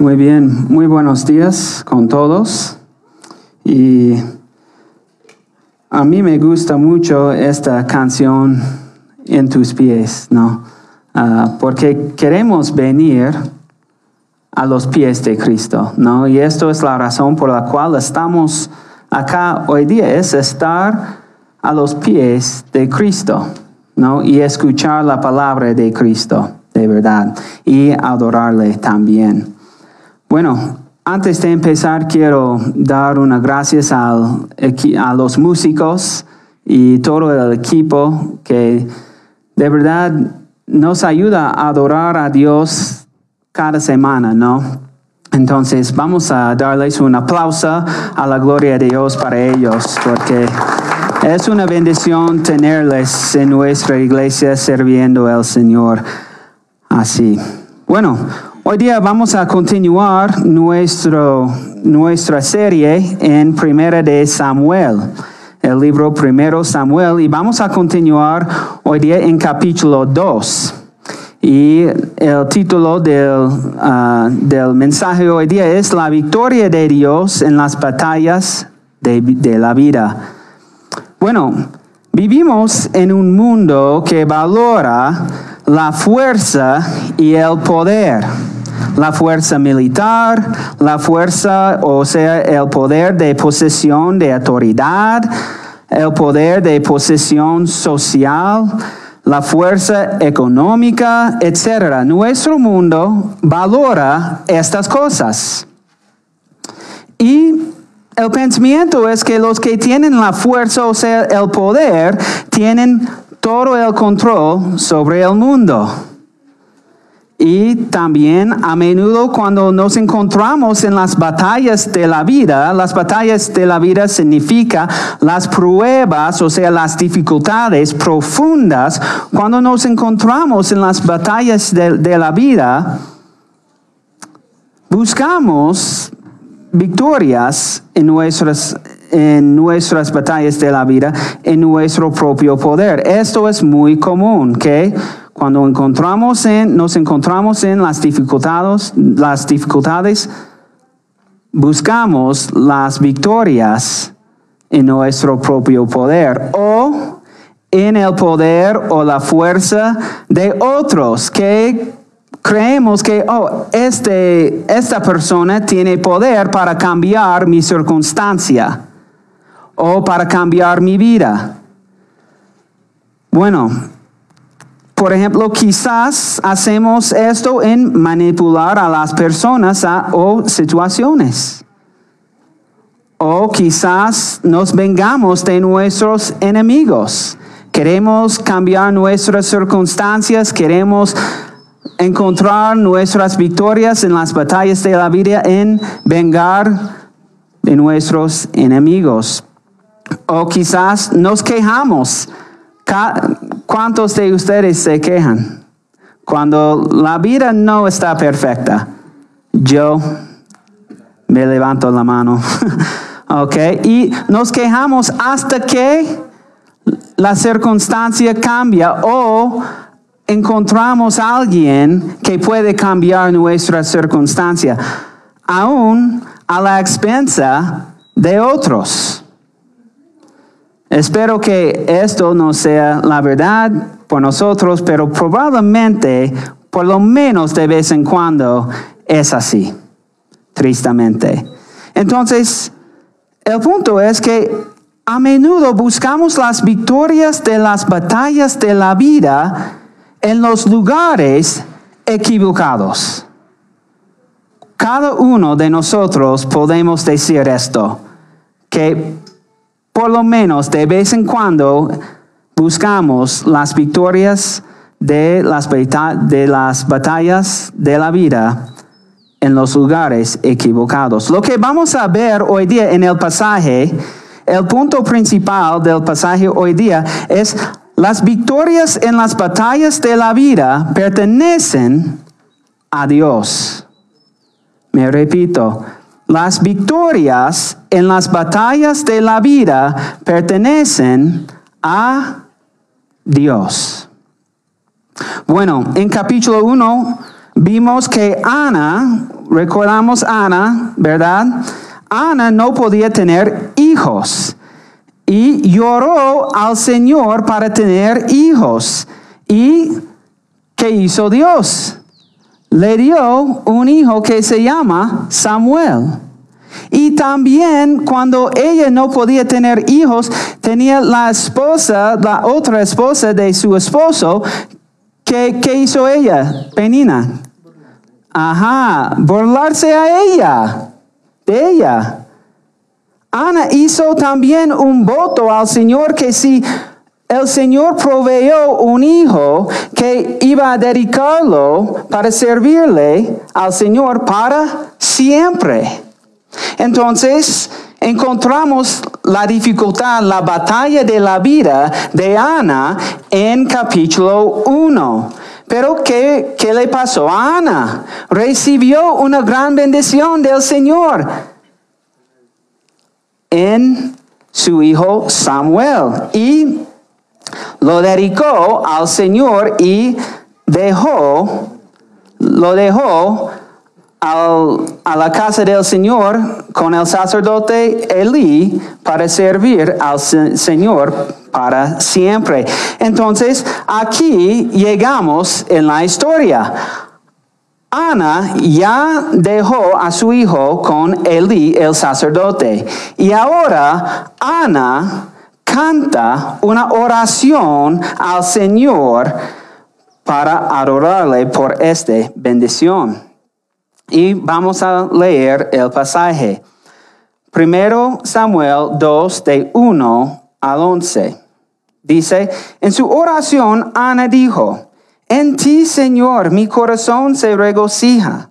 Muy bien, muy buenos días con todos. Y a mí me gusta mucho esta canción en tus pies, ¿no? Ah, porque queremos venir a los pies de Cristo, ¿no? Y esto es la razón por la cual estamos acá hoy día, es estar a los pies de Cristo, ¿no? Y escuchar la palabra de Cristo, de verdad, y adorarle también. Bueno, antes de empezar quiero dar unas gracias a los músicos y todo el equipo que de verdad nos ayuda a adorar a Dios cada semana, ¿no? Entonces vamos a darles un aplauso a la gloria de Dios para ellos, porque es una bendición tenerles en nuestra iglesia sirviendo al Señor así. Bueno, Hoy día vamos a continuar nuestro, nuestra serie en Primera de Samuel, el libro Primero Samuel, y vamos a continuar hoy día en capítulo 2. Y el título del, ah, del mensaje hoy día es La victoria de Dios en las batallas de, de la vida. Bueno, vivimos en un mundo que valora la fuerza y el poder la fuerza militar, la fuerza, o sea, el poder de posesión de autoridad, el poder de posesión social, la fuerza económica, etc. Nuestro mundo valora estas cosas. Y el pensamiento es que los que tienen la fuerza, o sea, el poder, tienen todo el control sobre el mundo. Y también a menudo cuando nos encontramos en las batallas de la vida, las batallas de la vida significa las pruebas, o sea, las dificultades profundas, cuando nos encontramos en las batallas de, la vida, buscamos victorias en nuestras, en nuestras batallas de la vida, en nuestro propio poder. Esto es muy común, ¿ok? Cuando encontramos en, nos encontramos en las dificultades, las dificultades, buscamos las victorias en nuestro propio poder o en el poder o la fuerza de otros que creemos que, oh, este, esta persona tiene poder para cambiar mi circunstancia o para cambiar mi vida. Bueno, por ejemplo, quizás hacemos esto en manipular a las personas o situaciones. O quizás nos vengamos de nuestros enemigos. Queremos cambiar nuestras circunstancias, queremos encontrar nuestras victorias en las batallas de la vida en vengar de nuestros enemigos. O quizás nos quejamos ¿Cuántos de ustedes se quejan? Cuando la vida no está perfecta, yo me levanto la mano. ok, y nos quejamos hasta que la circunstancia cambia o encontramos a alguien que puede cambiar nuestra circunstancia, aún a la expensa de otros. Espero que esto no sea la verdad por nosotros, pero probablemente, por lo menos de vez en cuando, es así, tristemente. Entonces, el punto es que a menudo buscamos las victorias de las batallas de la vida en los lugares equivocados. Cada uno de nosotros podemos decir esto, que por lo menos de vez en cuando buscamos las victorias de las, de las batallas de la vida en los lugares equivocados. Lo que vamos a ver hoy día en el pasaje, el punto principal del pasaje hoy día es las victorias en las batallas de la vida pertenecen a Dios. Me repito, las victorias en las batallas de la vida pertenecen a Dios. Bueno, en capítulo 1 vimos que Ana recordamos Ana, ¿verdad? Ana no podía tener hijos y lloró al Señor para tener hijos. ¿Y qué hizo Dios? Le dio un hijo que se llama Samuel. Y también cuando ella no podía tener hijos, tenía la esposa, la otra esposa de su esposo. ¿Qué, hizo ella? Penina. Ajá, burlarse a ella, de ella. Ana hizo también un voto al Señor que si el Señor proveyó un hijo que iba a dedicarlo para servirle al Señor para siempre. Entonces, encontramos la dificultad, la batalla de la vida de Ana en capítulo 1. Pero ¿qué, ¿qué, le pasó a Ana? Recibió una gran bendición del Señor en su hijo Samuel y lo dedicó al Señor y dejó, lo dejó a la casa del Señor con el sacerdote Elí para servir al Señor para siempre. Entonces, aquí llegamos en la historia. Ana ya dejó a su hijo con Elí, el sacerdote. Y ahora Ana canta una oración al Señor para adorarle por esta bendición. Y vamos a leer el pasaje. Primero Samuel 2 de 1 al 11. Dice, en su oración Ana dijo, en ti, Señor, mi corazón se regocija.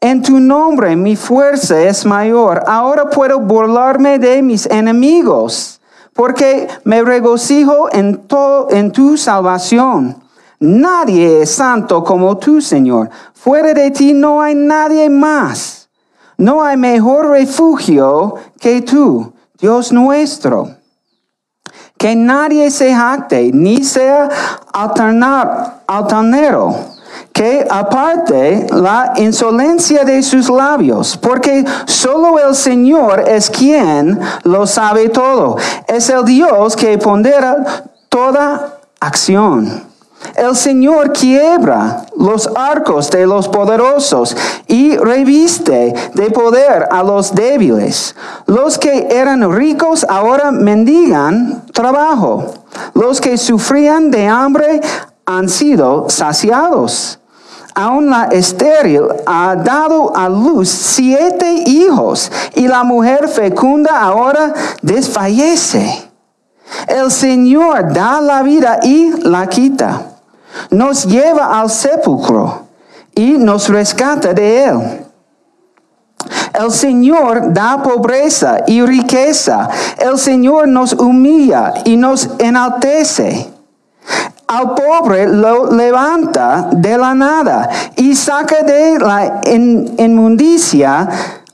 En tu nombre mi fuerza es mayor. Ahora puedo burlarme de mis enemigos, porque me regocijo en, en tu salvación. Nadie es santo como tú, Señor. Fuera de ti no hay nadie más. No hay mejor refugio que tú, Dios nuestro que nadie se jacte ni sea alternar, altanero, que aparte la insolencia de sus labios, porque solo el Señor es quien lo sabe todo. Es el Dios que pondera toda acción. El Señor quiebra los arcos de los poderosos y reviste de poder a los débiles. Los que eran ricos ahora mendigan trabajo. Los que sufrían de hambre han sido saciados. Aún la estéril ha dado a luz siete hijos y la mujer fecunda ahora desfallece. El Señor da la vida y la quita nos lleva al sepulcro y nos rescata de él. El Señor da pobreza y riqueza. El Señor nos humilla y nos enaltece. Al pobre lo levanta de la nada y saca de la inmundicia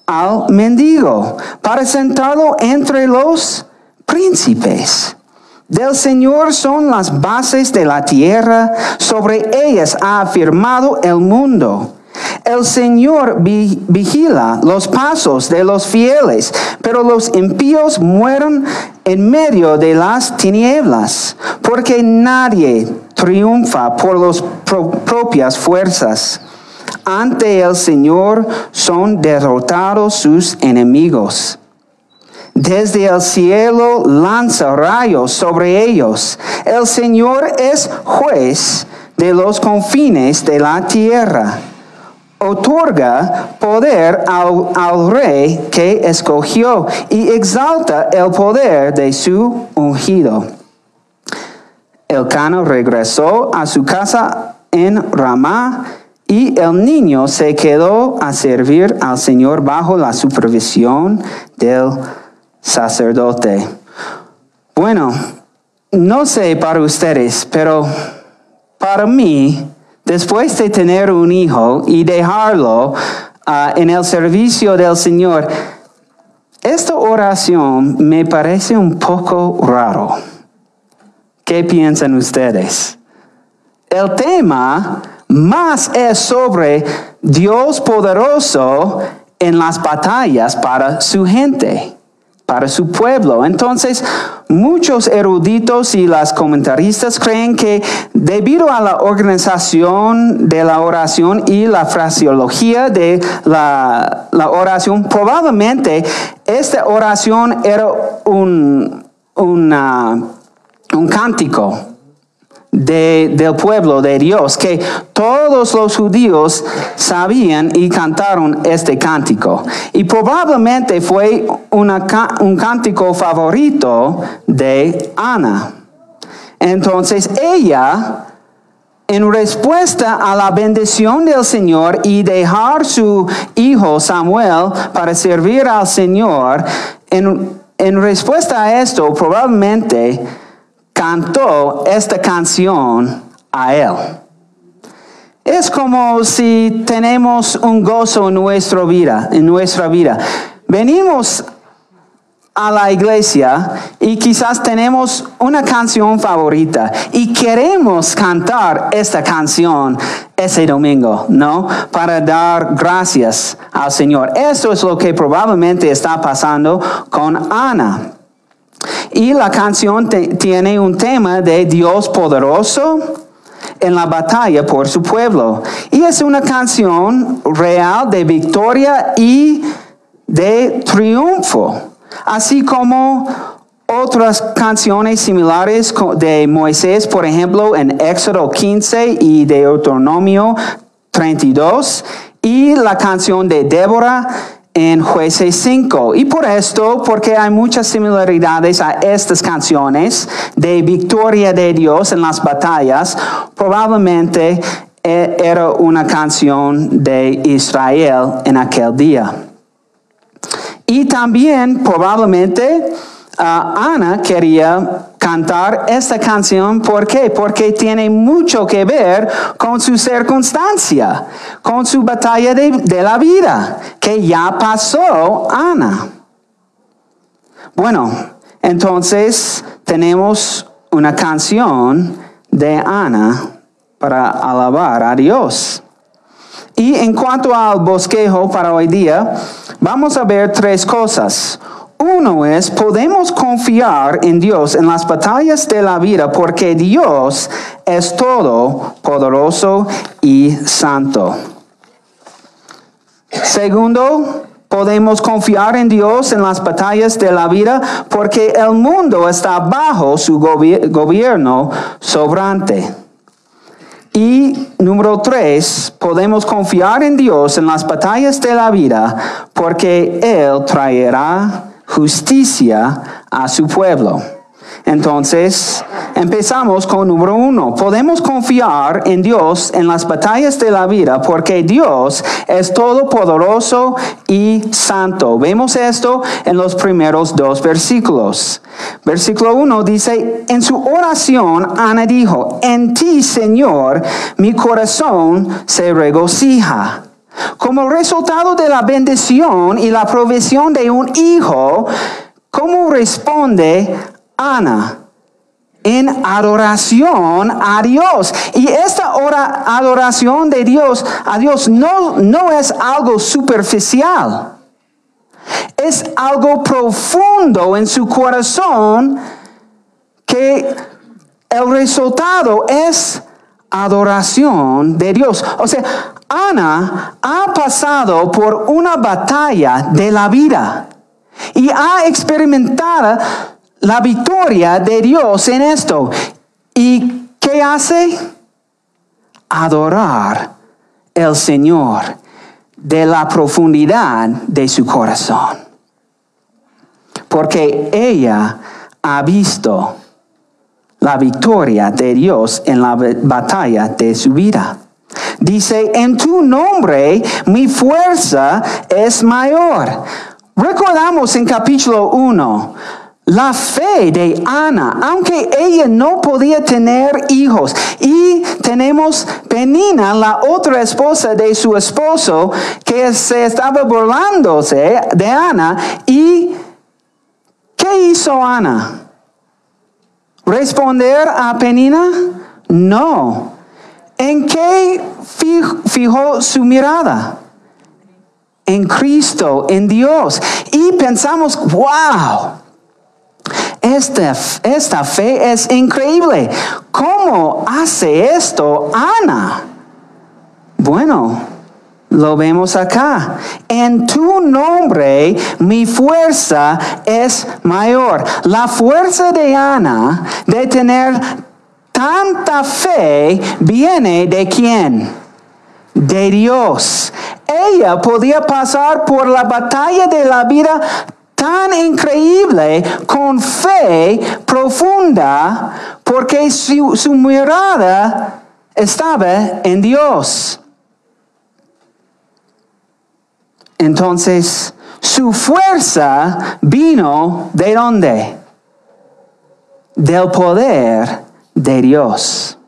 al mendigo para sentarlo entre los príncipes. Del Señor son las bases de la tierra, sobre ellas ha afirmado el mundo. El Señor vigila los pasos de los fieles, pero los impíos mueren en medio de las tinieblas, porque nadie triunfa por las propias fuerzas. Ante el Señor son derrotados sus enemigos. Desde el cielo lanza rayos sobre ellos. El Señor es juez de los confines de la tierra. Otorga poder al, rey que escogió y exalta el poder de su ungido. El cano regresó a su casa en Ramá y el niño se quedó a servir al Señor bajo la supervisión del sacerdote. Bueno, no sé para ustedes, pero para mí, después de tener un hijo y dejarlo ah, en el servicio del Señor, esta oración me parece un poco raro. ¿Qué piensan ustedes? El tema más es sobre Dios poderoso en las batallas para su gente para su pueblo. Entonces, muchos eruditos y las comentaristas creen que debido a la organización de la oración y la fraseología de la, oración, probablemente esta oración era un, un cántico del pueblo de Dios, que todos los judíos sabían y cantaron este cántico. Y probablemente fue un cántico favorito de Ana. Entonces ella, en respuesta a la bendición del Señor y dejar su hijo Samuel para servir al Señor, en, en respuesta a esto, probablemente cantó esta canción a Él. Es como si tenemos un gozo en nuestra vida, en nuestra vida. Venimos a la iglesia y quizás tenemos una canción favorita y queremos cantar esta canción ese domingo, ¿no? Para dar gracias al Señor. Eso es lo que probablemente está pasando con Ana. Y la canción tiene un tema de Dios poderoso en la batalla por su pueblo. Y es una canción real de victoria y de triunfo. Así como otras canciones similares de Moisés, por ejemplo, en Éxodo 15 y de Deuteronomio 32, y la canción de Débora en Jueces 5. Y por esto, porque hay muchas similaridades a estas canciones de victoria de Dios en las batallas, probablemente e, era una canción de Israel en aquel día. Y también probablemente ah, Ana quería cantar esta canción. ¿Por qué? Porque tiene mucho que ver con su circunstancia, con su batalla de, la vida, que ya pasó Ana. Bueno, entonces tenemos una canción de Ana para alabar a Dios. Y en cuanto al bosquejo para hoy día, vamos a ver tres cosas. Uno es, podemos confiar en Dios en las batallas de la vida porque Dios es todo poderoso y santo. Segundo, podemos confiar en Dios en las batallas de la vida porque el mundo está bajo su gobierno sobrante. Y número tres, podemos confiar en Dios en las batallas de la vida porque Él traerá justicia a su pueblo. Entonces, empezamos con número uno. Podemos confiar en Dios en las batallas de la vida porque Dios es todopoderoso y santo. Vemos esto en los primeros dos versículos. Versículo uno dice, en su oración Ana dijo, en ti Señor mi corazón se regocija. Como resultado de la bendición y la provisión de un hijo, ¿cómo responde Ana? En adoración a Dios. Y esta adoración de Dios a Dios no, no es algo superficial. Es algo profundo en su corazón que el resultado es adoración de Dios. O sea, Ana ha pasado por una batalla de la vida y ha experimentado la victoria de Dios en esto. ¿Y qué hace? Adorar el Señor de la profundidad de su corazón. Porque ella ha visto la victoria de Dios en la batalla de su vida. Dice, en tu nombre mi fuerza es mayor. Recordamos en capítulo 1 la fe de Ana, aunque ella no podía tener hijos. Y tenemos Penina, la otra esposa de su esposo, que se estaba burlándose de Ana. ¿Y qué hizo Ana? ¿Responder a Penina? No. ¿En qué fijó su mirada? En Cristo, en Dios. Y pensamos, wow, esta, esta fe es increíble. ¿Cómo hace esto Ana? Bueno, lo vemos acá. En tu nombre mi fuerza es mayor. La fuerza de Ana de tener tanta fe viene de quién? De Dios. Ella podía pasar por la batalla de la vida tan increíble con fe profunda porque su, su mirada estaba en Dios. Entonces, su fuerza vino de dónde? Del poder de Dios.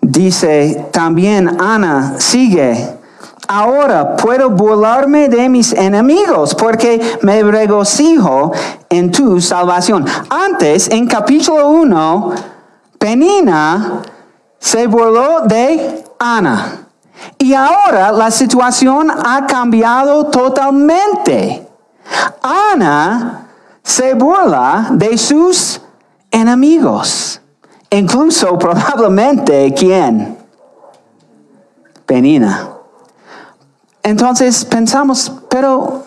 Dice también Ana, sigue, ahora puedo burlarme de mis enemigos porque me regocijo en tu salvación. Antes, en capítulo 1, Penina se burló de Ana. Y ahora la situación ha cambiado totalmente. Ana se burla de sus enemigos. Incluso probablemente quién? Penina. Entonces pensamos, pero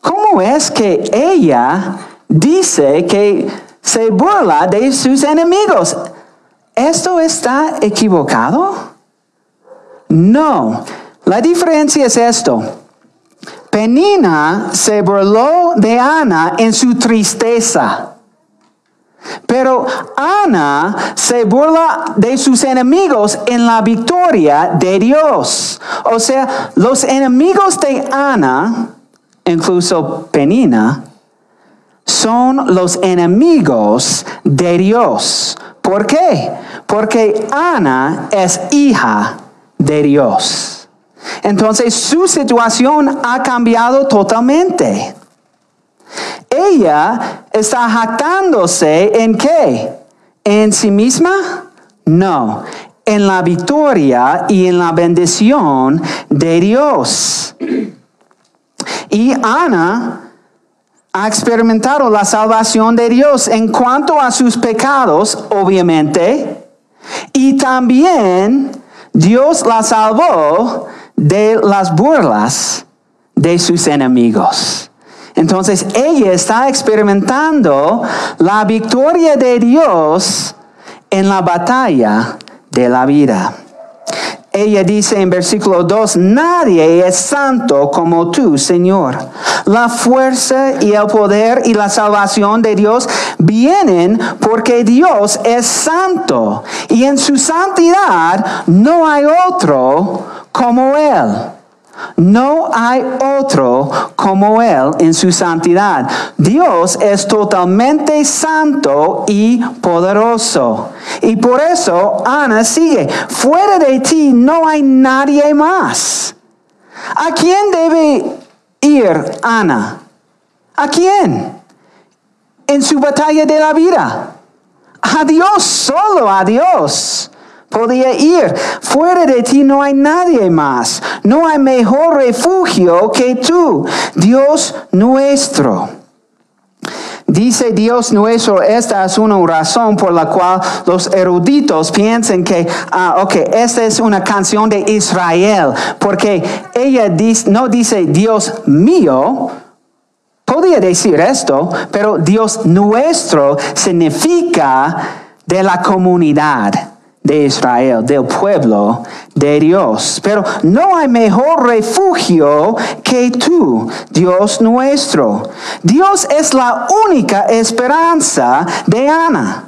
¿cómo es que ella dice que se burla de sus enemigos? ¿Esto está equivocado? No, la diferencia es esto. Penina se burló de Ana en su tristeza. Pero Ana se burla de sus enemigos en la victoria de Dios. O sea, los enemigos de Ana, incluso Penina, son los enemigos de Dios. ¿Por qué? Porque Ana es hija de Dios. Entonces su situación ha cambiado totalmente. Ella está jactándose en qué? ¿En sí misma? No, en la victoria y en la bendición de Dios. Y Ana ha experimentado la salvación de Dios en cuanto a sus pecados, obviamente, y también Dios la salvó de las burlas de sus enemigos. Entonces ella está experimentando la victoria de Dios en la batalla de la vida. Ella dice en versículo 2, nadie es santo como tú, Señor. La fuerza y el poder y la salvación de Dios vienen porque Dios es santo y en su santidad no hay otro como Él. No hay otro como Él en su santidad. Dios es totalmente santo y poderoso. Y por eso Ana sigue, fuera de ti no hay nadie más. ¿A quién debe ir Ana? ¿A quién? En su batalla de la vida. A Dios, solo a Dios podía ir. Fuera de ti no hay nadie más. No hay mejor refugio que tú, Dios nuestro. Dice Dios nuestro, esta es una razón por la cual los eruditos piensan que, ah, ok, esta es una canción de Israel, porque ella no dice Dios mío, podría decir esto, pero Dios nuestro significa de la comunidad de Israel, del pueblo de Dios. Pero no hay mejor refugio que tú, Dios nuestro. Dios es la única esperanza de Ana.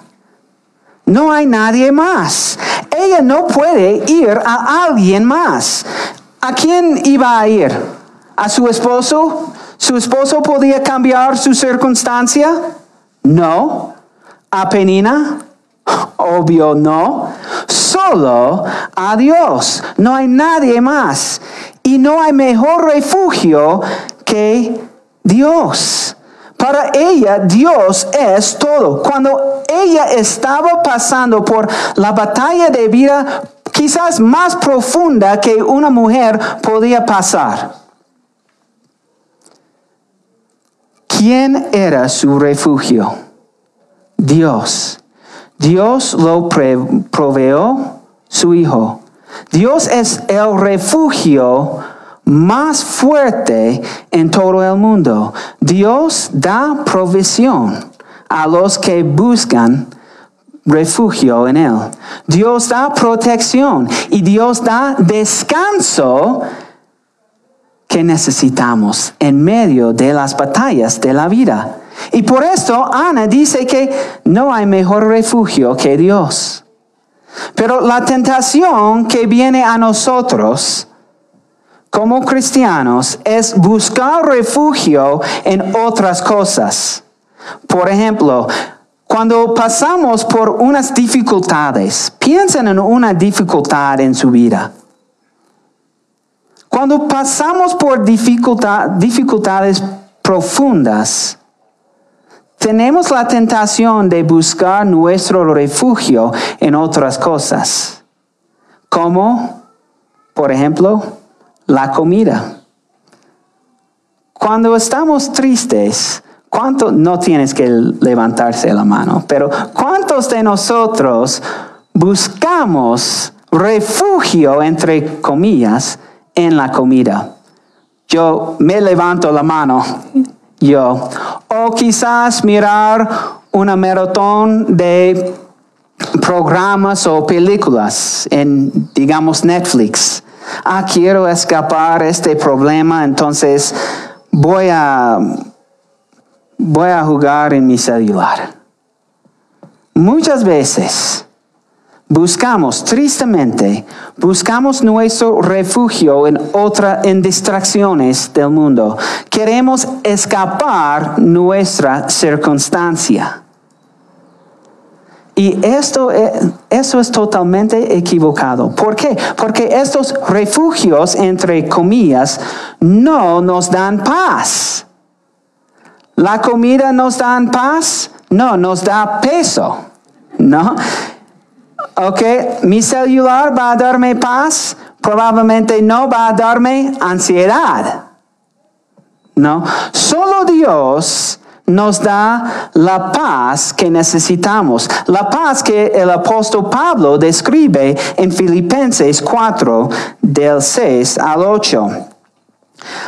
No hay nadie más. Ella no puede ir a alguien más. ¿A quién iba a ir? ¿A su esposo? ¿Su esposo podía cambiar su circunstancia? No. ¿A Penina? Obvio no. Solo a Dios. No hay nadie más. Y no hay mejor refugio que Dios. Para ella Dios es todo. Cuando ella estaba pasando por la batalla de vida quizás más profunda que una mujer podía pasar. ¿Quién era su refugio? Dios. Dios lo proveó su Hijo. Dios es el refugio más fuerte en todo el mundo. Dios da provisión a los que buscan refugio en Él. Dios da protección y Dios da descanso que necesitamos en medio de las batallas de la vida. Y por esto Ana dice que no hay mejor refugio que Dios. Pero la tentación que viene a nosotros como cristianos es buscar refugio en otras cosas. Por ejemplo, cuando pasamos por unas dificultades, piensen en una dificultad en su vida. Cuando pasamos por dificultades profundas, tenemos la tentación de buscar nuestro refugio en otras cosas, como, por ejemplo, la comida. Cuando estamos tristes, ¿cuánto, no tienes que levantarse la mano, pero cuántos de nosotros buscamos refugio, entre comillas, en la comida? Yo me levanto la mano, yo. O quizás mirar una maratón de programas o películas en, digamos, Netflix ah, quiero escapar este problema, entonces voy a, voy a jugar en mi celular. Muchas veces buscamos tristemente, buscamos nuestro refugio en otra, en distracciones del mundo. Queremos escapar nuestra circunstancia. Y esto, e, es totalmente equivocado. ¿Por qué? Porque estos refugios, entre comillas, no nos dan paz. ¿La comida nos da paz? No, nos da peso. ¿No? Ok, mi celular va a darme paz, probablemente no va a darme ansiedad. No, solo Dios nos da la paz que necesitamos, la paz que el apóstol Pablo describe en Filipenses 4 del 6 al 8.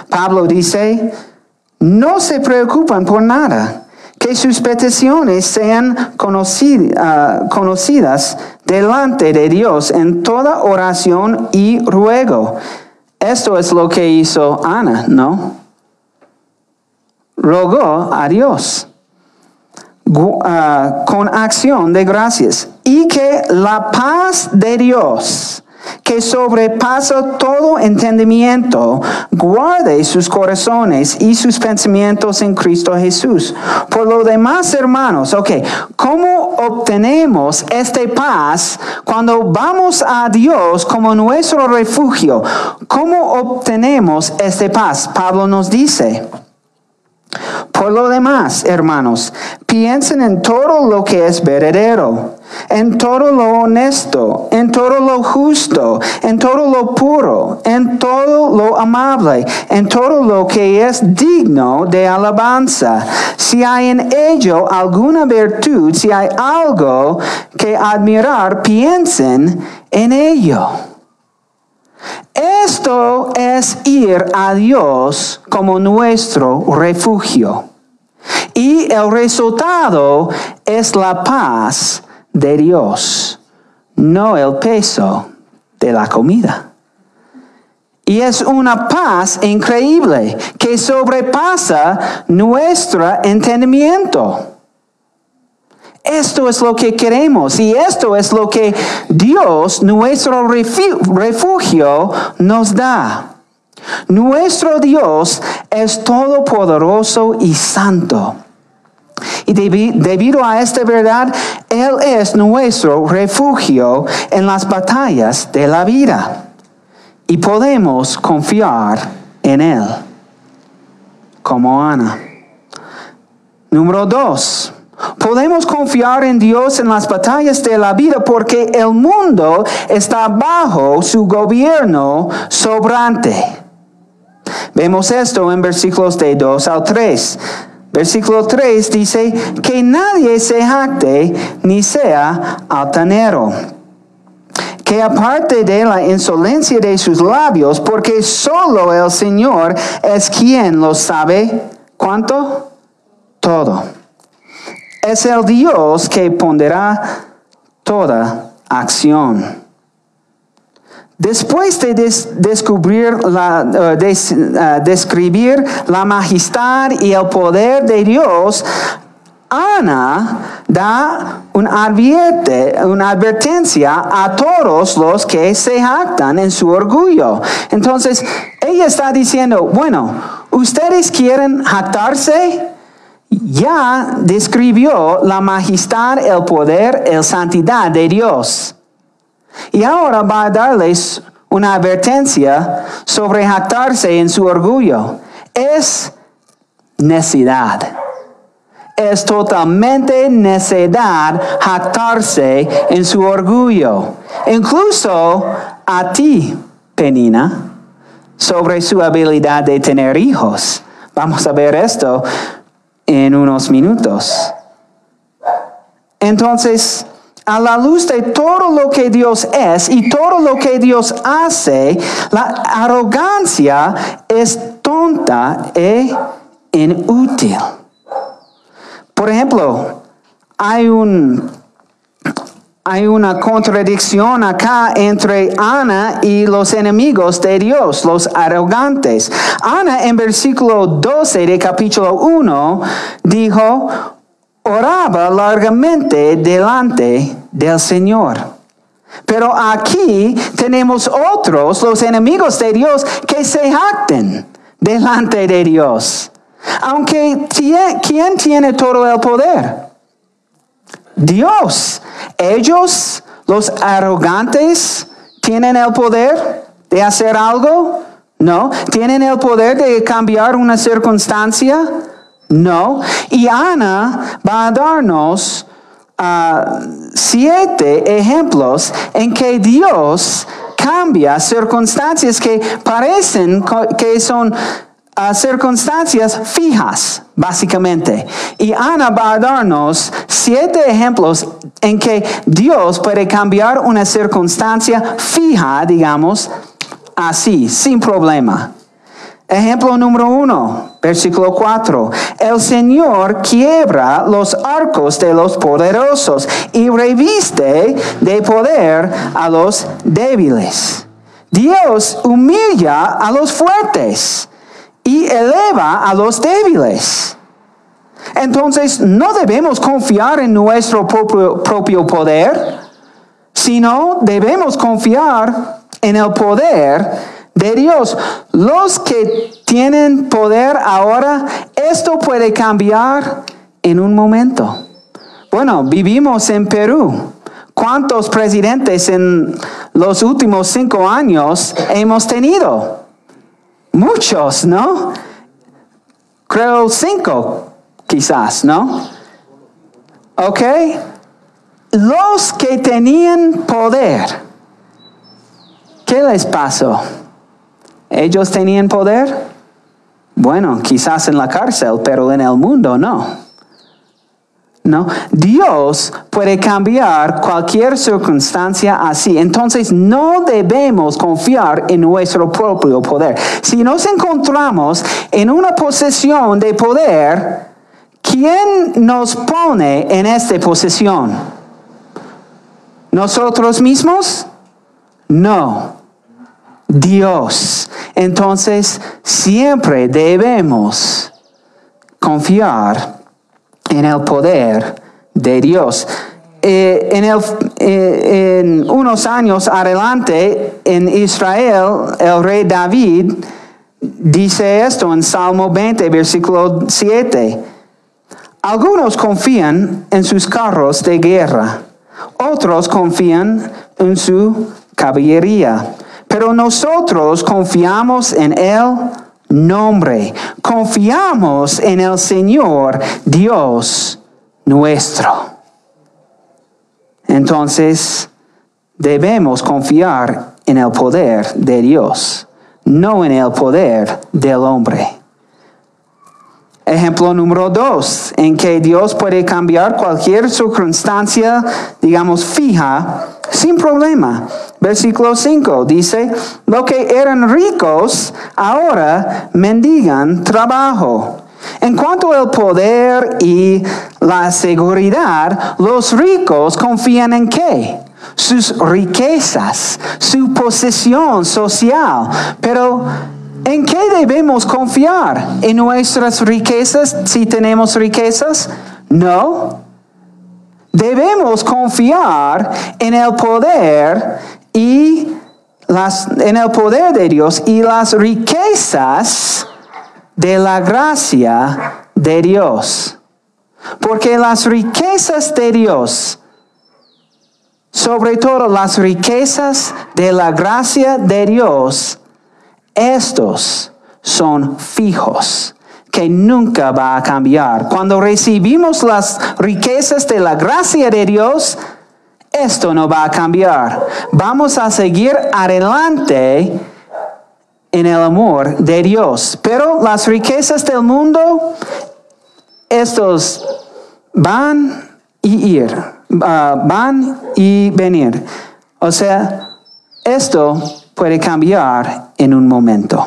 Pablo dice, no se preocupen por nada, que sus peticiones sean ah, conocidas delante de Dios en toda oración y ruego. Esto es lo que hizo Ana, ¿no? rogó a Dios ah, con acción de gracias y que la paz de Dios que sobrepasa todo entendimiento, guarde sus corazones y sus pensamientos en Cristo Jesús. Por lo demás, hermanos, ok, ¿cómo obtenemos esta paz cuando vamos a Dios como nuestro refugio? ¿Cómo obtenemos esta paz? Pablo nos dice, por lo demás, hermanos, piensen en todo lo que es verdadero, en todo lo honesto, en todo lo justo, en todo lo puro, en todo lo amable, en todo lo que es digno de alabanza. Si hay en ello alguna virtud, si hay algo que admirar, piensen en ello. Esto es ir a Dios como nuestro refugio. Y el resultado es la paz de Dios, no el peso de la comida. Y es una paz increíble que sobrepasa nuestro entendimiento. Esto es lo que queremos y esto es lo que Dios, nuestro refugio, nos da. Nuestro Dios es todopoderoso y santo. Y debido a esta verdad, Él es nuestro refugio en las batallas de la vida. Y podemos confiar en Él, como Ana. Número dos, Podemos confiar en Dios en las batallas de la vida porque el mundo está bajo su gobierno sobrante. Vemos esto en versículos de 2 al 3. Versículo 3 dice que nadie se jacte ni sea altanero. Que aparte de la insolencia de sus labios, porque solo el Señor es quien lo sabe. ¿Cuánto? Todo. Es el Dios que pondrá toda acción. Después de descubrir la, uh, describir la majestad y el poder de Dios, Ana da una advertencia a todos los que se jactan en su orgullo. Entonces, ella está diciendo, bueno, ¿ustedes quieren jactarse? Ya describió la majestad, el poder, la santidad de Dios. Y ahora va a darles una advertencia sobre jactarse en su orgullo. Es necedad. Es totalmente necedad jactarse en su orgullo. Incluso a ti, Penina, sobre su habilidad de tener hijos. Vamos a ver esto en unos minutos. Entonces, a la luz de todo lo que Dios es y todo lo que Dios hace, la arrogancia es tonta e inútil. Por ejemplo, hay un hay una contradicción acá entre Ana y los enemigos de Dios, los arrogantes. Ana en versículo 12 de capítulo 1 dijo, oraba largamente delante del Señor. Pero aquí tenemos otros, los enemigos de Dios, que se jacten delante de Dios. Aunque, ¿quién tiene todo el poder? Dios. Ellos, los arrogantes, tienen el poder de hacer algo. No. ¿Tienen el poder de cambiar una circunstancia? No. Y Ana va a darnos uh, siete ejemplos en que Dios cambia circunstancias que parecen que son uh, circunstancias fijas, básicamente. Y Ana va a darnos siete ejemplos en que Dios puede cambiar una circunstancia fija, digamos, así, sin problema. Ejemplo número uno, versículo 4. El Señor quiebra los arcos de los poderosos y reviste de poder a los débiles. Dios humilla a los fuertes y eleva a los débiles. Entonces no debemos confiar en nuestro propio, propio poder, sino debemos confiar en el poder de Dios. Los que tienen poder ahora, esto puede cambiar en un momento. Bueno, vivimos en Perú. ¿Cuántos presidentes en los últimos cinco años hemos tenido? Muchos, ¿no? Creo cinco, quizás, ¿no? ¿Ok? Los que tenían poder, ¿qué les pasó? ¿Ellos tenían poder? Bueno, quizás en la cárcel, pero en el mundo no. No, Dios puede cambiar cualquier circunstancia así. Entonces no debemos confiar en nuestro propio poder. Si nos encontramos en una posesión de poder, ¿quién nos pone en esta posesión? ¿Nosotros mismos? No. Dios. Entonces, siempre debemos confiar en el poder de Dios. Eh, en, eh, en, unos años adelante, en Israel, el rey David dice esto en Salmo 20, versículo 7. Algunos confían en sus carros de guerra, otros confían en su caballería pero nosotros confiamos en el nombre, confiamos en el Señor Dios nuestro. Entonces, debemos confiar en el poder de Dios, no en el poder del hombre. Ejemplo número dos, en que Dios puede cambiar cualquier circunstancia, digamos, fija, sin problema. Versículo 5 dice, lo que eran ricos ahora mendigan trabajo. En cuanto al poder y la seguridad, los ricos confían en qué? Sus riquezas, su posesión social. Pero, ¿en qué debemos confiar? ¿En nuestras riquezas si tenemos riquezas? No. Debemos confiar en el poder y las, en el poder de Dios y las riquezas de la gracia de Dios. Porque las riquezas de Dios, sobre todo las riquezas de la gracia de Dios, estos son fijos que nunca va a cambiar. Cuando recibimos las riquezas de la gracia de Dios, esto no va a cambiar. Vamos a seguir adelante en el amor de Dios. Pero las riquezas del mundo, estos van y ir, ah, van y venir. O sea, esto puede cambiar en un momento.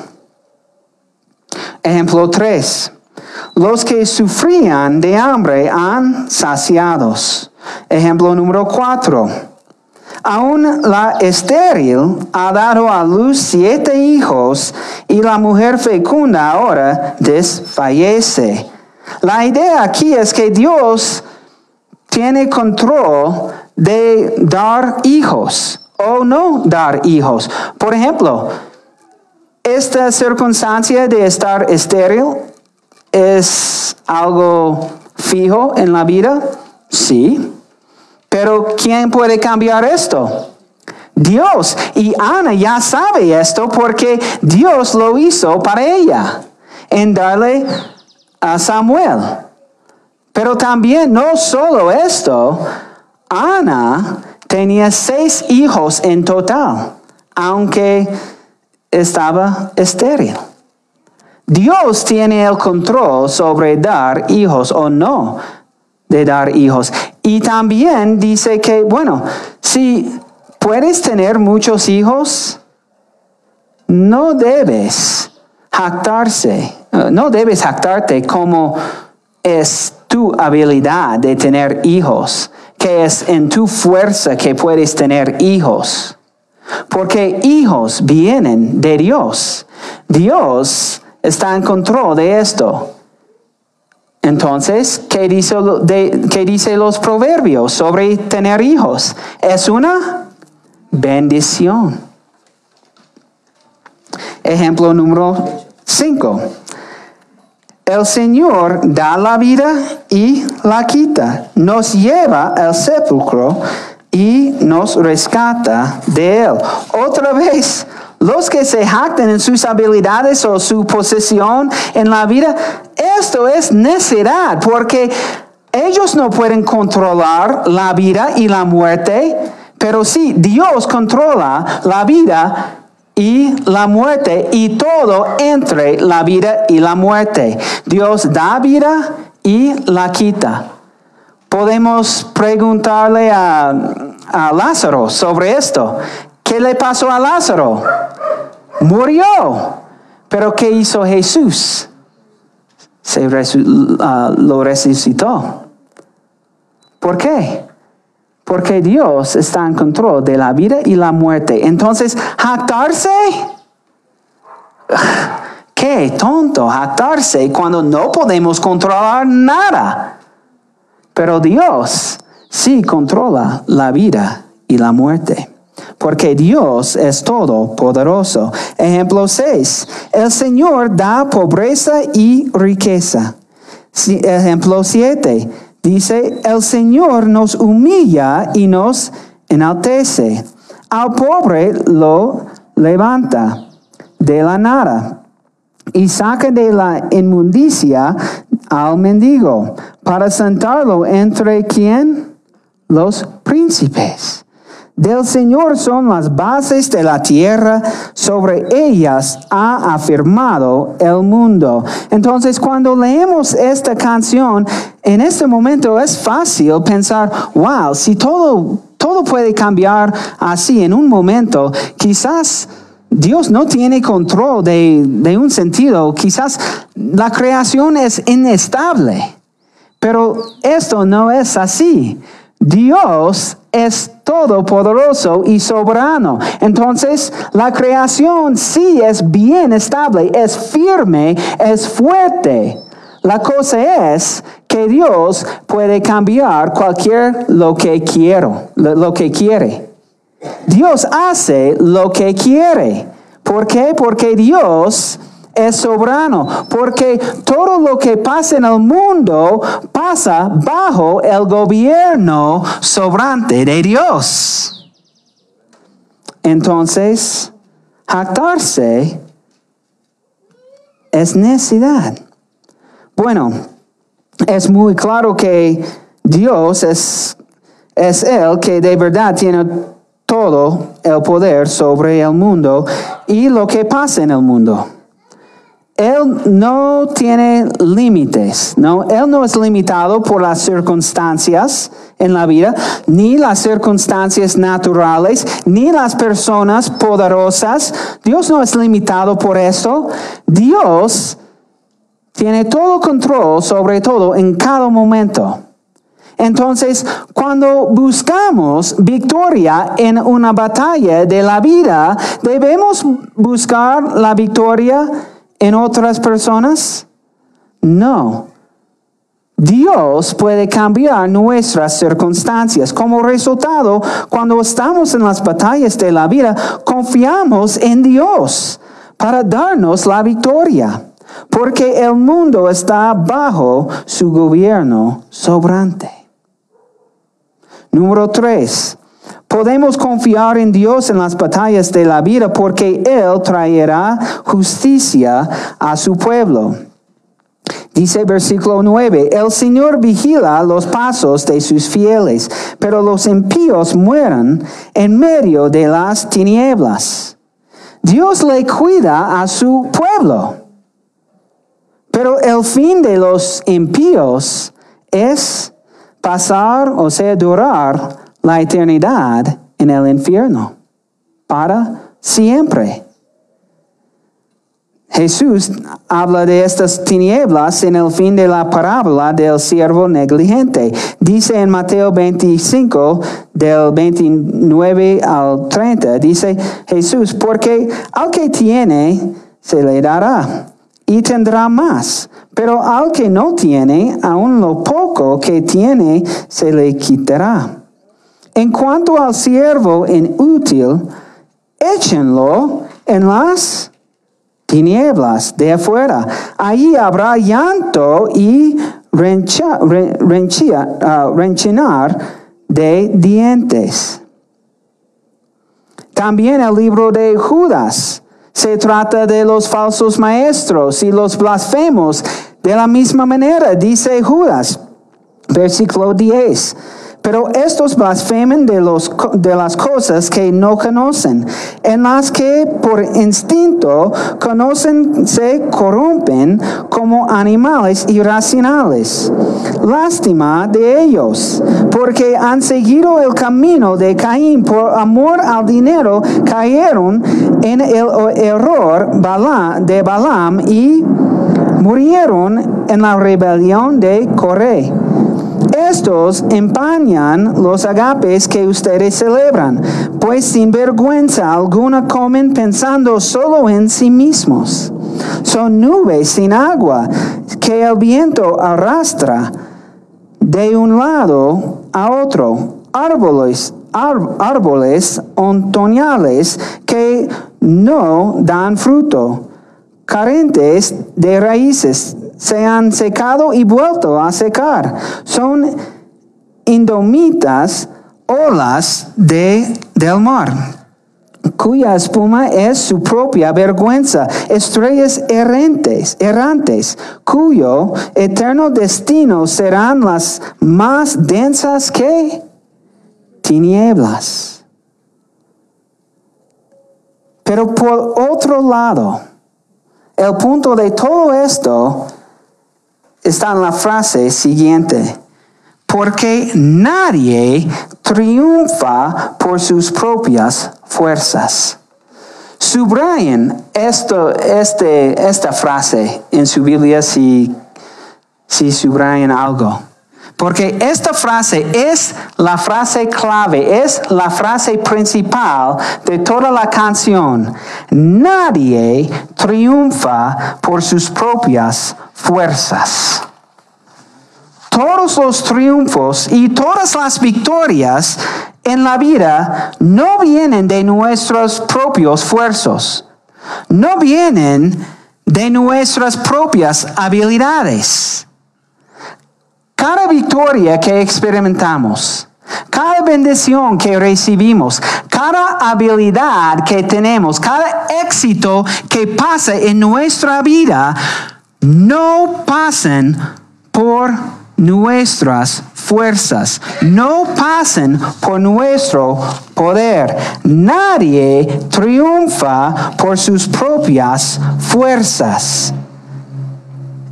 Ejemplo 3. Los que sufrían de hambre han saciados. Ejemplo número 4 Aún la estéril ha dado a luz siete hijos y la mujer fecunda ahora desfallece. La idea aquí es que Dios tiene control de dar hijos o no dar hijos. Por ejemplo, esta circunstancia de estar estéril es algo fijo en la vida, sí. Pero ¿quién puede cambiar esto? Dios. Y Ana ya sabe esto porque Dios lo hizo para ella en darle a Samuel. Pero también no solo esto, Ana tenía seis hijos en total, aunque estaba estéril. Dios tiene el control sobre dar hijos o no de dar hijos. Y también dice que, bueno, si puedes tener muchos hijos, no debes jactarse, no debes jactarte como es tu habilidad de tener hijos, que es en tu fuerza que puedes tener hijos. Porque hijos vienen de Dios. Dios está en control de esto. Entonces, ¿qué dice, ¿qué dice los proverbios sobre tener hijos? Es una bendición. Ejemplo número 5. El Señor da la vida y la quita. Nos lleva al sepulcro y nos rescata de él. Otra vez, los que se jactan en sus habilidades o su posesión en la vida, esto es necedad, porque ellos no pueden controlar la vida y la muerte, pero sí, Dios controla la vida y la muerte y todo entre la vida y la muerte. Dios da vida y la quita. Podemos preguntarle a, a Lázaro sobre esto. ¿Qué le pasó a Lázaro? Murió. Pero ¿qué hizo Jesús? Se ah, lo resucitó. ¿Por qué? Porque Dios está en control de la vida y la muerte. Entonces, jactarse. Qué tonto jactarse cuando no podemos controlar nada. Pero Dios sí controla la vida y la muerte porque Dios es todopoderoso. Ejemplo 6. El Señor da pobreza y riqueza. Ejemplo 7. Dice, el Señor nos humilla y nos enaltece. Al pobre lo levanta de la nada y saca de la inmundicia al mendigo para sentarlo entre quién? Los príncipes. Del Señor son las bases de la tierra, sobre ellas ha afirmado el mundo. Entonces, cuando leemos esta canción, en este momento es fácil pensar, wow, si todo, todo puede cambiar así en un momento, quizás Dios no tiene control de, de un sentido, quizás la creación es inestable, pero esto no es así. Dios es todopoderoso y soberano. Entonces, la creación sí es bien estable, es firme, es fuerte. La cosa es que Dios puede cambiar cualquier lo que quiero, lo que quiere. Dios hace lo que quiere. ¿Por qué? Porque Dios es soberano, porque todo lo que pasa en el mundo pasa bajo el gobierno sobrante de Dios. Entonces, jactarse es necesidad. Bueno, es muy claro que Dios es, es el que de verdad tiene todo el poder sobre el mundo y lo que pasa en el mundo. Él no tiene límites, ¿no? Él no es limitado por las circunstancias en la vida, ni las circunstancias naturales, ni las personas poderosas. Dios no es limitado por eso. Dios tiene todo control sobre todo en cada momento. Entonces, cuando buscamos victoria en una batalla de la vida, debemos buscar la victoria en otras personas? No. Dios puede cambiar nuestras circunstancias. Como resultado, cuando estamos en las batallas de la vida, confiamos en Dios para darnos la victoria, porque el mundo está bajo su gobierno sobrante. Número tres, Podemos confiar en Dios en las batallas de la vida porque Él traerá justicia a su pueblo. Dice versículo 9, el Señor vigila los pasos de sus fieles, pero los impíos mueren en medio de las tinieblas. Dios le cuida a su pueblo, pero el fin de los impíos es pasar, o sea, durar la eternidad en el infierno para siempre. Jesús habla de estas tinieblas en el fin de la parábola del siervo negligente. Dice en Mateo 25, del 29 al 30, dice Jesús, porque al que tiene se le dará y tendrá más, pero al que no tiene, aun lo poco que tiene se le quitará. En cuanto al siervo inútil, échenlo en las tinieblas de afuera. Allí habrá llanto y rencha, renchinar de dientes. También el libro de Judas se trata de los falsos maestros y los blasfemos. De la misma manera, dice Judas, versículo 10 pero estos blasfemen de, los, de las cosas que no conocen, en las que por instinto conocen, se corrompen como animales irracionales. Lástima de ellos, porque han seguido el camino de Caín por amor al dinero, cayeron en el error de Balaam y murieron en la rebelión de Coré. Estos empañan los agapes que ustedes celebran, pues sin vergüenza alguna comen pensando solo en sí mismos. Son nubes sin agua que el viento arrastra de un lado a otro. Árboles, árboles otoñales que no dan fruto, carentes de raíces se han secado y vuelto a secar. Son indomitas olas de, del mar. cuya espuma es su propia vergüenza, estrellas errantes, errantes, cuyo eterno destino serán las más densas que tinieblas. Pero por otro lado, el punto de todo esto está en la frase siguiente porque nadie triunfa por sus propias fuerzas. Subrayen esto, este, esta frase en su Biblia si, si subrayan algo. Porque esta frase es la frase clave, es la frase principal de toda la canción. Nadie triunfa por sus propias fuerzas todos los triunfos y todas las victorias en la vida no vienen de nuestros propios esfuerzos, no vienen de nuestras propias habilidades. Cada victoria que experimentamos, cada bendición que recibimos, cada habilidad que tenemos, cada éxito que pasa en nuestra vida, no pasan por nuestras fuerzas, no pasen por nuestro poder. Nadie triunfa por sus propias fuerzas.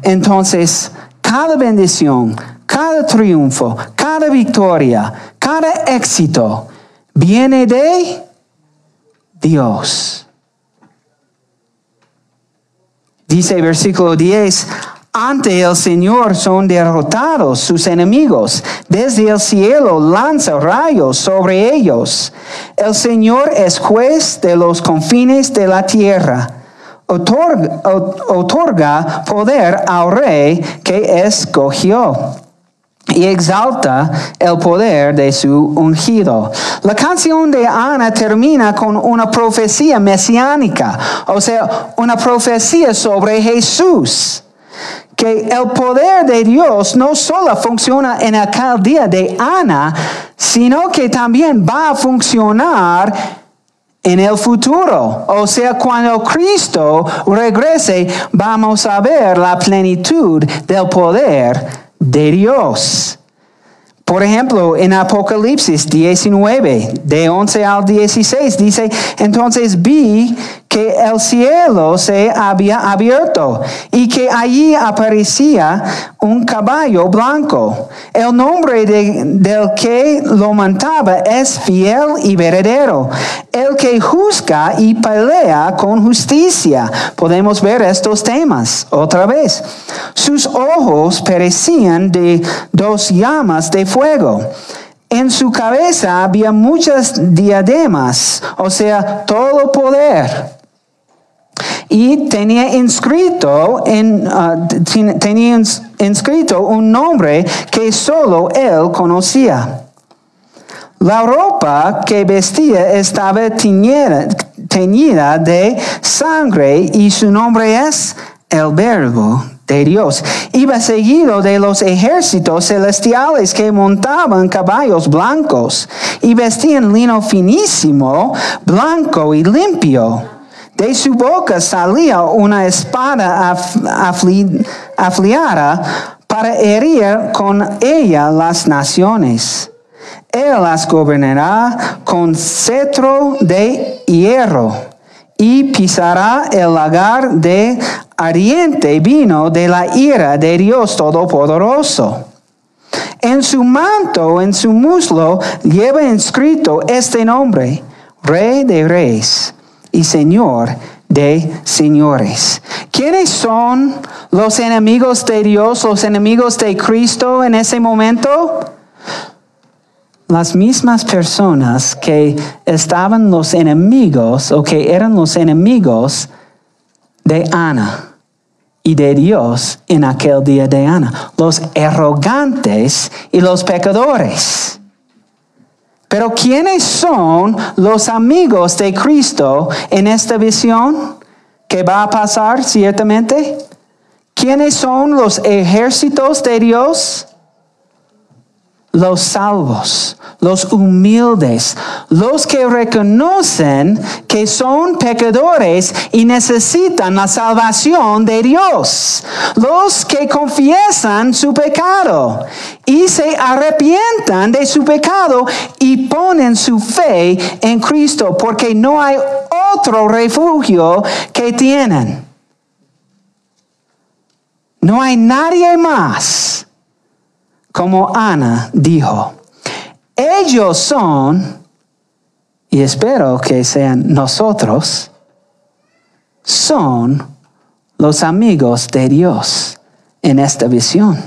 Entonces, cada bendición, cada triunfo, cada victoria, cada éxito viene de Dios. Dice versículo 10, ante el Señor son derrotados sus enemigos. Desde el cielo lanza rayos sobre ellos. El Señor es juez de los confines de la tierra. Otorga, otorga poder al rey que escogió y exalta el poder de su ungido. La canción de Ana termina con una profecía mesiánica, o sea, una profecía sobre Jesús que el poder de Dios no solo funciona en aquel día de Ana, sino que también va a funcionar en el futuro. O sea, cuando Cristo regrese, vamos a ver la plenitud del poder de Dios. Por ejemplo, en Apocalipsis 19, de 11 al 16, dice, entonces vi que el cielo se había abierto y que allí aparecía un caballo blanco. El nombre del que lo montaba es fiel y verdadero, el que juzga y pelea con justicia. Podemos ver estos temas otra vez. Sus ojos parecían de dos llamas de fuego. En su cabeza había muchas diademas, o sea, todo poder y tenía tenía inscrito un nombre que solo él conocía. La ropa que vestía estaba teñida, de sangre y su nombre es el verbo de Dios. Iba seguido de los ejércitos celestiales que montaban caballos blancos y vestían lino finísimo, blanco y limpio. De su boca salía una espada afliada para herir con ella las naciones. Él las gobernará con cetro de hierro y pisará el lagar de ardiente vino de la ira de Dios Todopoderoso. En su manto, en su muslo, lleva inscrito este nombre, Rey de Reyes y Señor de señores. ¿Quiénes son los enemigos de Dios, los enemigos de Cristo en ese momento? Las mismas personas que estaban los enemigos o que eran los enemigos de Ana y de Dios en aquel día de Ana. Los arrogantes y los pecadores. Pero ¿quiénes son los amigos de Cristo en esta visión que va a pasar ciertamente? ¿Quiénes son los ejércitos de Dios? Los salvos, los humildes, los que reconocen que son pecadores y necesitan la salvación de Dios, los que confiesan su pecado y se arrepientan de su pecado y ponen su fe en Cristo, porque no hay otro refugio que tienen. No hay nadie más como Ana dijo, ellos son, y espero que sean nosotros, son los amigos de Dios en esta visión,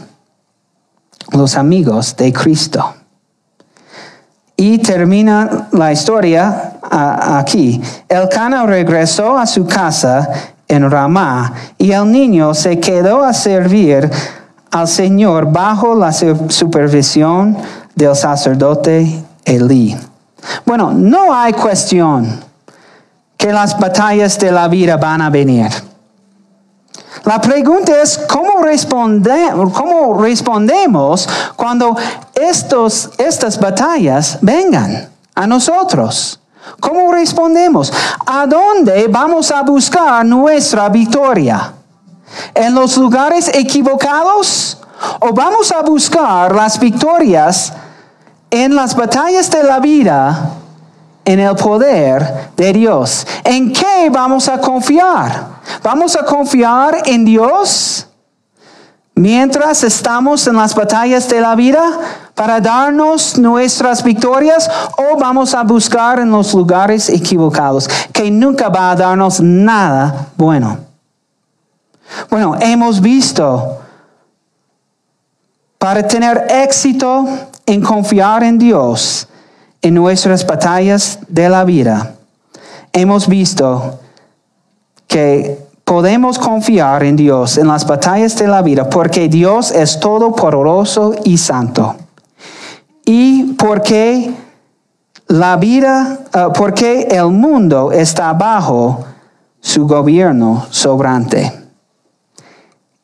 los amigos de Cristo. Y termina la historia aquí. El cana regresó a su casa en Ramá y el niño se quedó a servir al Señor bajo la supervisión del sacerdote Elí. Bueno, no hay cuestión que las batallas de la vida van a venir. La pregunta es cómo, cómo respondemos cuando estos, estas batallas vengan a nosotros. ¿Cómo respondemos? ¿A dónde vamos a buscar nuestra victoria? En los lugares equivocados o vamos a buscar las victorias en las batallas de la vida en el poder de Dios. ¿En qué vamos a confiar? ¿Vamos a confiar en Dios mientras estamos en las batallas de la vida para darnos nuestras victorias o vamos a buscar en los lugares equivocados que nunca va a darnos nada bueno? Bueno, hemos visto, para tener éxito en confiar en Dios en nuestras batallas de la vida, hemos visto que podemos confiar en Dios en las batallas de la vida porque Dios es todopoderoso y santo. Y porque la vida, eh, porque el mundo está bajo su gobierno sobrante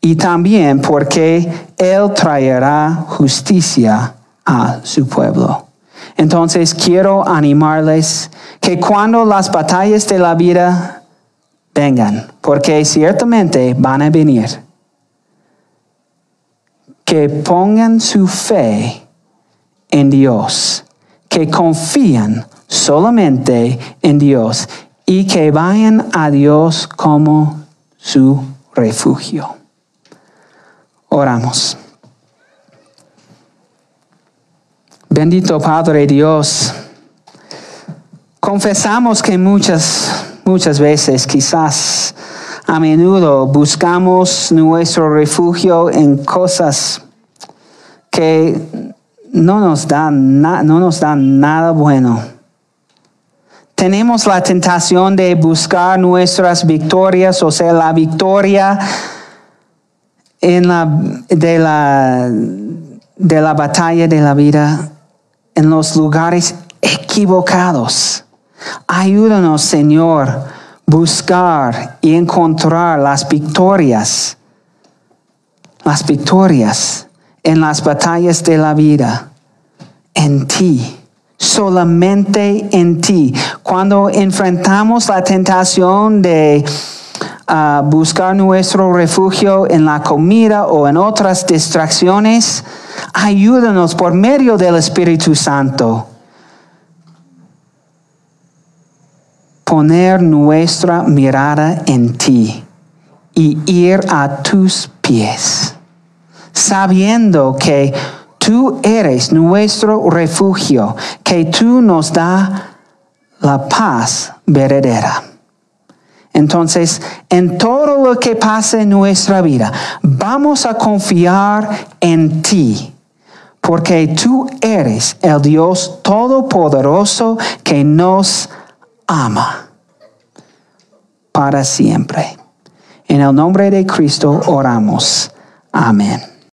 y también porque Él traerá justicia a su pueblo. Entonces quiero animarles que cuando las batallas de la vida vengan, porque ciertamente van a venir, que pongan su fe en Dios, que confían solamente en Dios y que vayan a Dios como su refugio. Oramos. Bendito Padre Dios, confesamos que muchas, muchas veces, quizás a menudo, buscamos nuestro refugio en cosas que no nos dan, no nos dan nada bueno. Tenemos la tentación de buscar nuestras victorias, o sea, la victoria en la, de, la, de la batalla de la vida en los lugares equivocados. Ayúdanos, Señor, buscar y encontrar las victorias, las victorias en las batallas de la vida, en ti, solamente en ti. Cuando enfrentamos la tentación de a buscar nuestro refugio en la comida o en otras distracciones, ayúdanos por medio del Espíritu Santo. Poner nuestra mirada en ti y ir a tus pies, sabiendo que tú eres nuestro refugio, que tú nos da la paz verdadera. Entonces, en todo lo que pase en nuestra vida, vamos a confiar en ti, porque tú eres el Dios todopoderoso que nos ama para siempre. En el nombre de Cristo oramos. Amén.